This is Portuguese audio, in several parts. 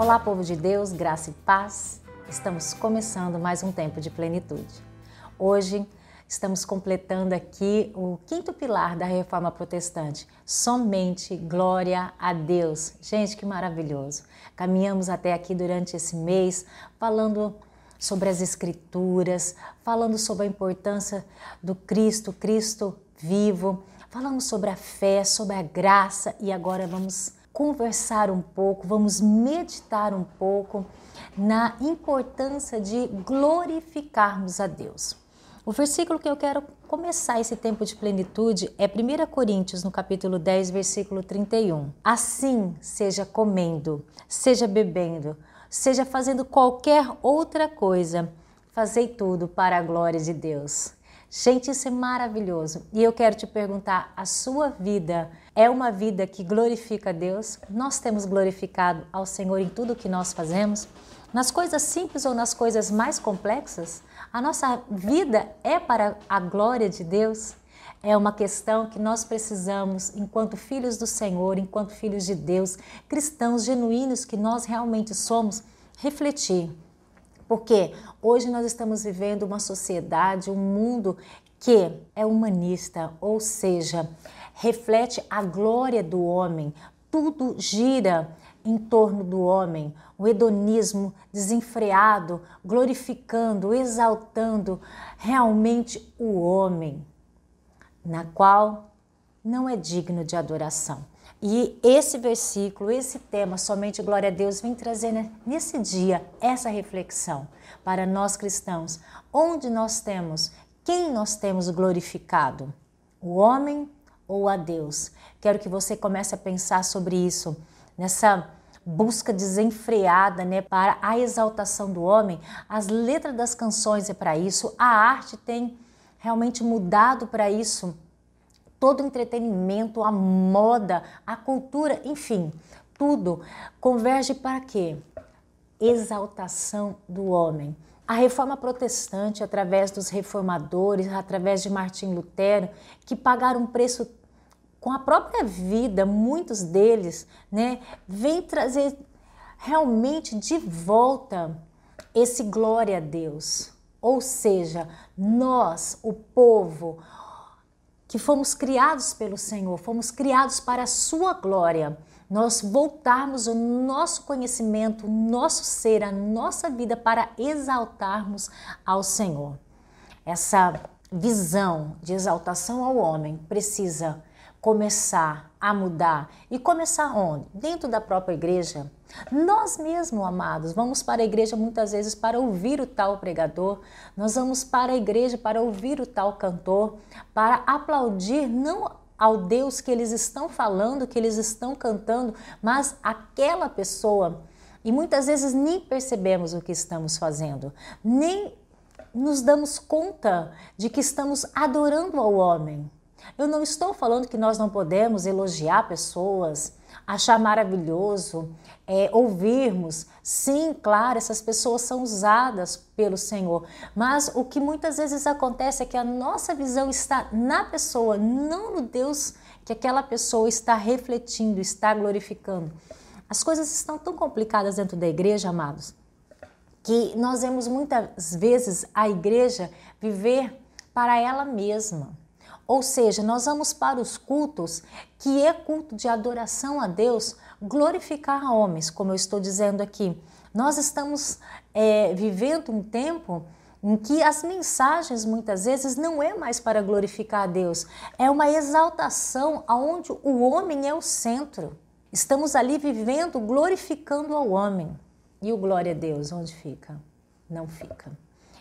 Olá, povo de Deus, graça e paz. Estamos começando mais um tempo de plenitude. Hoje estamos completando aqui o quinto pilar da reforma protestante: somente glória a Deus. Gente, que maravilhoso! Caminhamos até aqui durante esse mês falando sobre as Escrituras, falando sobre a importância do Cristo, Cristo vivo, falando sobre a fé, sobre a graça e agora vamos conversar um pouco, vamos meditar um pouco na importância de glorificarmos a Deus. O versículo que eu quero começar esse tempo de plenitude é 1 Coríntios, no capítulo 10, versículo 31. Assim, seja comendo, seja bebendo, seja fazendo qualquer outra coisa, fazei tudo para a glória de Deus. Gente, isso é maravilhoso. E eu quero te perguntar: a sua vida é uma vida que glorifica a Deus? Nós temos glorificado ao Senhor em tudo que nós fazemos? Nas coisas simples ou nas coisas mais complexas? A nossa vida é para a glória de Deus? É uma questão que nós precisamos, enquanto filhos do Senhor, enquanto filhos de Deus, cristãos genuínos que nós realmente somos, refletir porque hoje nós estamos vivendo uma sociedade, um mundo que é humanista, ou seja, reflete a glória do homem. Tudo gira em torno do homem, o hedonismo desenfreado, glorificando, exaltando realmente o homem, na qual não é digno de adoração. E esse versículo, esse tema, somente glória a Deus, vem trazer né, nesse dia essa reflexão para nós cristãos. Onde nós temos, quem nós temos glorificado? O homem ou a Deus? Quero que você comece a pensar sobre isso, nessa busca desenfreada né, para a exaltação do homem. As letras das canções é para isso, a arte tem realmente mudado para isso todo o entretenimento, a moda, a cultura, enfim, tudo converge para quê? Exaltação do homem. A reforma protestante, através dos reformadores, através de Martim Lutero, que pagaram um preço com a própria vida, muitos deles, né, vem trazer realmente de volta esse glória a Deus. Ou seja, nós, o povo, que fomos criados pelo Senhor, fomos criados para a sua glória. Nós voltarmos o nosso conhecimento, o nosso ser, a nossa vida para exaltarmos ao Senhor. Essa visão de exaltação ao homem precisa começar a mudar. E começar onde? Dentro da própria igreja. Nós mesmos, amados, vamos para a igreja muitas vezes para ouvir o tal pregador, nós vamos para a igreja para ouvir o tal cantor, para aplaudir não ao Deus que eles estão falando, que eles estão cantando, mas aquela pessoa. E muitas vezes nem percebemos o que estamos fazendo, nem nos damos conta de que estamos adorando ao homem. Eu não estou falando que nós não podemos elogiar pessoas, achar maravilhoso, é, ouvirmos. Sim, claro, essas pessoas são usadas pelo Senhor, mas o que muitas vezes acontece é que a nossa visão está na pessoa, não no Deus que aquela pessoa está refletindo, está glorificando. As coisas estão tão complicadas dentro da igreja, amados, que nós vemos muitas vezes a igreja viver para ela mesma. Ou seja, nós vamos para os cultos, que é culto de adoração a Deus, glorificar a homens, como eu estou dizendo aqui. Nós estamos é, vivendo um tempo em que as mensagens muitas vezes não é mais para glorificar a Deus, é uma exaltação aonde o homem é o centro. Estamos ali vivendo glorificando ao homem. E o glória a Deus, onde fica? Não fica.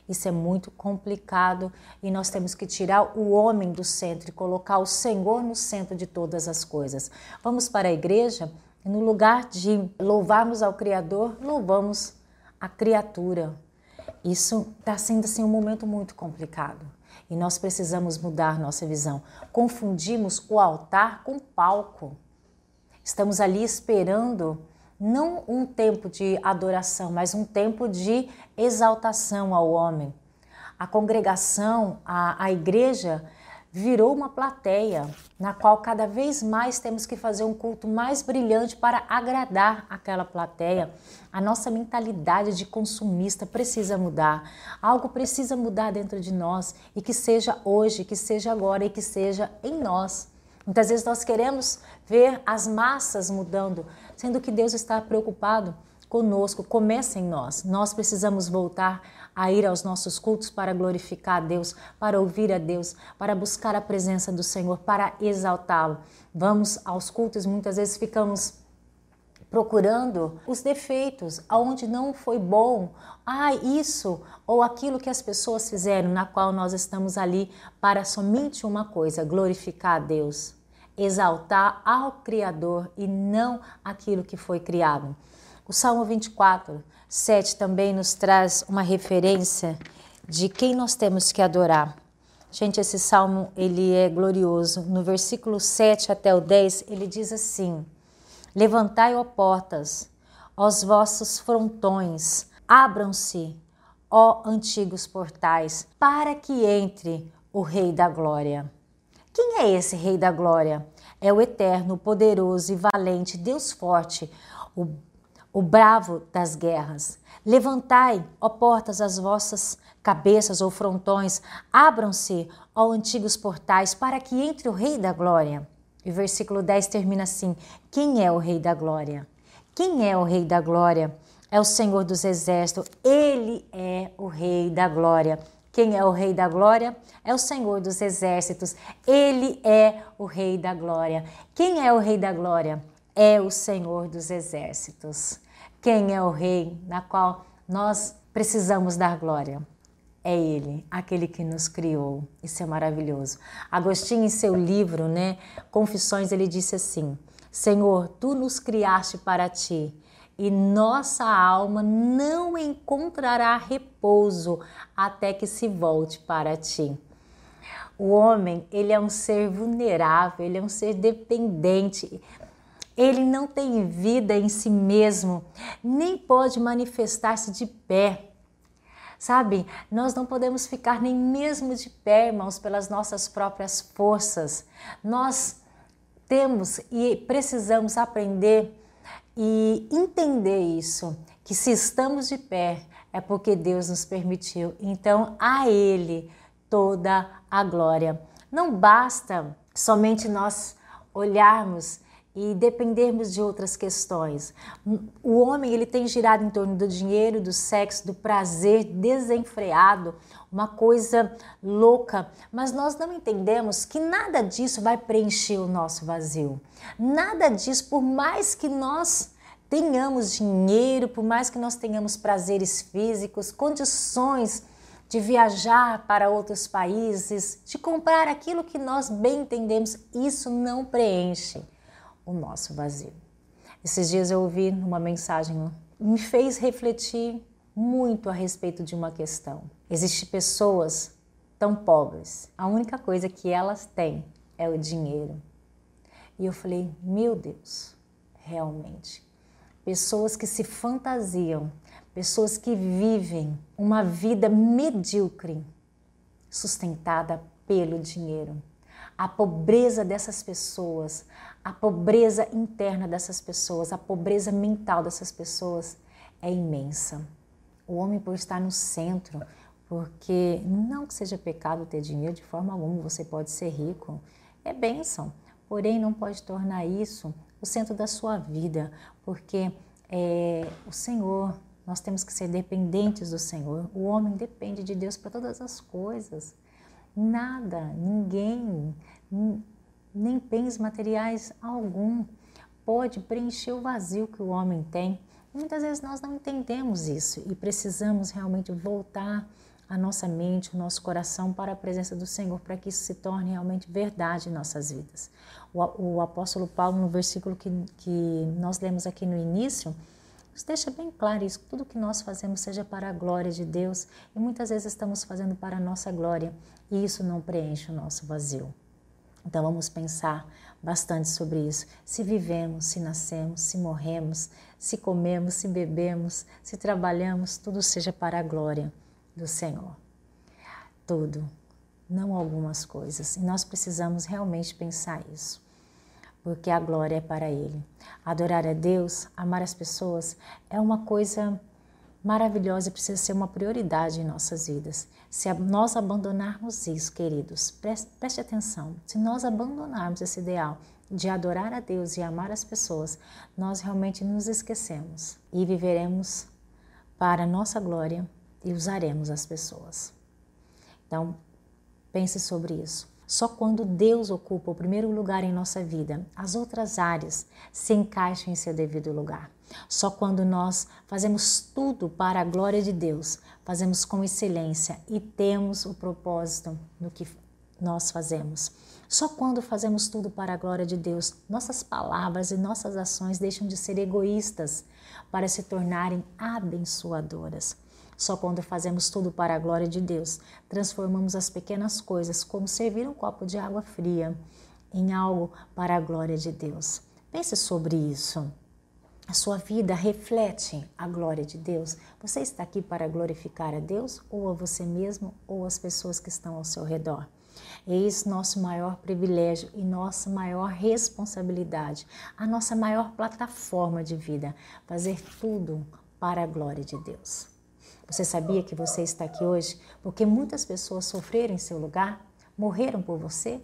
Isso é muito complicado e nós temos que tirar o homem do centro e colocar o Senhor no centro de todas as coisas. Vamos para a igreja no lugar de louvarmos ao Criador, louvamos a criatura. Isso está sendo assim um momento muito complicado e nós precisamos mudar nossa visão. Confundimos o altar com o palco. Estamos ali esperando não um tempo de adoração, mas um tempo de exaltação ao homem. A congregação, a, a igreja, virou uma plateia na qual cada vez mais temos que fazer um culto mais brilhante para agradar aquela plateia. A nossa mentalidade de consumista precisa mudar. Algo precisa mudar dentro de nós e que seja hoje, que seja agora e que seja em nós. Muitas vezes nós queremos ver as massas mudando, sendo que Deus está preocupado conosco, começa em nós. Nós precisamos voltar a ir aos nossos cultos para glorificar a Deus, para ouvir a Deus, para buscar a presença do Senhor, para exaltá-lo. Vamos aos cultos, muitas vezes ficamos procurando os defeitos, aonde não foi bom, ah, isso ou aquilo que as pessoas fizeram, na qual nós estamos ali para somente uma coisa, glorificar a Deus, exaltar ao Criador e não aquilo que foi criado. O Salmo 24, 7 também nos traz uma referência de quem nós temos que adorar. Gente, esse salmo ele é glorioso. No versículo 7 até o 10, ele diz assim: Levantai, ó portas, os vossos frontões, abram-se, ó antigos portais, para que entre o Rei da Glória. Quem é esse Rei da Glória? É o eterno, poderoso e valente, Deus forte, o o bravo das guerras. Levantai, ó portas, as vossas cabeças ou frontões, abram-se, ó antigos portais, para que entre o Rei da Glória. E o versículo 10 termina assim: Quem é o Rei da Glória? Quem é o Rei da Glória? É o Senhor dos Exércitos, ele é o Rei da Glória. Quem é o Rei da Glória? É o Senhor dos Exércitos, ele é o Rei da Glória. Quem é o Rei da Glória? é o Senhor dos Exércitos. Quem é o Rei na qual nós precisamos dar glória? É Ele, aquele que nos criou. Isso é maravilhoso. Agostinho, em seu livro, né, Confissões, ele disse assim: Senhor, tu nos criaste para ti e nossa alma não encontrará repouso até que se volte para ti. O homem, ele é um ser vulnerável, ele é um ser dependente. Ele não tem vida em si mesmo, nem pode manifestar-se de pé. Sabe, nós não podemos ficar nem mesmo de pé, irmãos, pelas nossas próprias forças. Nós temos e precisamos aprender e entender isso, que se estamos de pé é porque Deus nos permitiu. Então, a Ele toda a glória. Não basta somente nós olharmos e dependermos de outras questões. O homem ele tem girado em torno do dinheiro, do sexo, do prazer desenfreado, uma coisa louca, mas nós não entendemos que nada disso vai preencher o nosso vazio. Nada disso, por mais que nós tenhamos dinheiro, por mais que nós tenhamos prazeres físicos, condições de viajar para outros países, de comprar aquilo que nós bem entendemos, isso não preenche o nosso vazio. Esses dias eu ouvi uma mensagem, me fez refletir muito a respeito de uma questão. Existem pessoas tão pobres, a única coisa que elas têm é o dinheiro. E eu falei, meu Deus, realmente. Pessoas que se fantasiam, pessoas que vivem uma vida medíocre, sustentada pelo dinheiro. A pobreza dessas pessoas, a pobreza interna dessas pessoas, a pobreza mental dessas pessoas é imensa. O homem, por estar no centro, porque não que seja pecado ter dinheiro, de forma alguma você pode ser rico, é bênção, porém não pode tornar isso o centro da sua vida, porque é, o Senhor, nós temos que ser dependentes do Senhor. O homem depende de Deus para todas as coisas. Nada, ninguém, nem bens materiais algum pode preencher o vazio que o homem tem. Muitas vezes nós não entendemos isso e precisamos realmente voltar a nossa mente, o nosso coração para a presença do Senhor, para que isso se torne realmente verdade em nossas vidas. O, o apóstolo Paulo, no versículo que, que nós lemos aqui no início, deixa bem claro isso, tudo que nós fazemos seja para a glória de Deus e muitas vezes estamos fazendo para a nossa glória e isso não preenche o nosso vazio. Então vamos pensar bastante sobre isso. Se vivemos, se nascemos, se morremos, se comemos, se bebemos, se trabalhamos, tudo seja para a glória do Senhor. Tudo. não algumas coisas. E nós precisamos realmente pensar isso, porque a glória é para Ele. Adorar a Deus, amar as pessoas, é uma coisa maravilhosa e precisa ser uma prioridade em nossas vidas. Se nós abandonarmos isso, queridos, preste, preste atenção, se nós abandonarmos esse ideal de adorar a Deus e amar as pessoas, nós realmente nos esquecemos e viveremos para a nossa glória e usaremos as pessoas. Então, pense sobre isso. Só quando Deus ocupa o primeiro lugar em nossa vida, as outras áreas se encaixam em seu devido lugar. Só quando nós fazemos tudo para a glória de Deus, fazemos com excelência e temos o propósito no que nós fazemos. Só quando fazemos tudo para a glória de Deus, nossas palavras e nossas ações deixam de ser egoístas para se tornarem abençoadoras. Só quando fazemos tudo para a glória de Deus, transformamos as pequenas coisas, como servir um copo de água fria, em algo para a glória de Deus. Pense sobre isso. A sua vida reflete a glória de Deus? Você está aqui para glorificar a Deus ou a você mesmo ou as pessoas que estão ao seu redor? Eis nosso maior privilégio e nossa maior responsabilidade, a nossa maior plataforma de vida, fazer tudo para a glória de Deus. Você sabia que você está aqui hoje porque muitas pessoas sofreram em seu lugar? Morreram por você?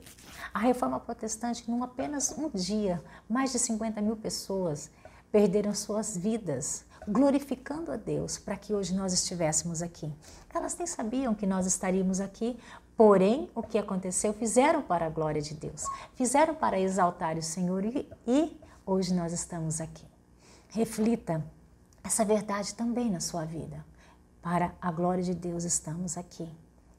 A reforma protestante, num apenas um dia, mais de 50 mil pessoas perderam suas vidas, glorificando a Deus para que hoje nós estivéssemos aqui. Elas nem sabiam que nós estaríamos aqui, porém, o que aconteceu, fizeram para a glória de Deus, fizeram para exaltar o Senhor e, e hoje nós estamos aqui. Reflita essa verdade também na sua vida. Para a glória de Deus estamos aqui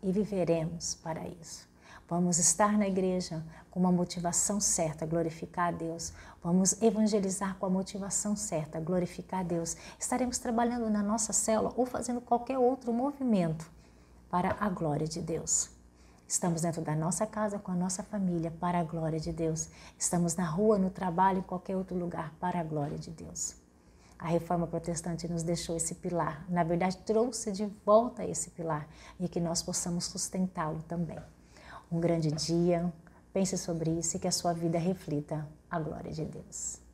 e viveremos para isso. Vamos estar na igreja com uma motivação certa, glorificar a Deus. Vamos evangelizar com a motivação certa, glorificar a Deus. Estaremos trabalhando na nossa célula ou fazendo qualquer outro movimento para a glória de Deus. Estamos dentro da nossa casa com a nossa família para a glória de Deus. Estamos na rua, no trabalho, em qualquer outro lugar para a glória de Deus. A reforma protestante nos deixou esse pilar, na verdade, trouxe de volta esse pilar e que nós possamos sustentá-lo também. Um grande dia, pense sobre isso e que a sua vida reflita a glória de Deus.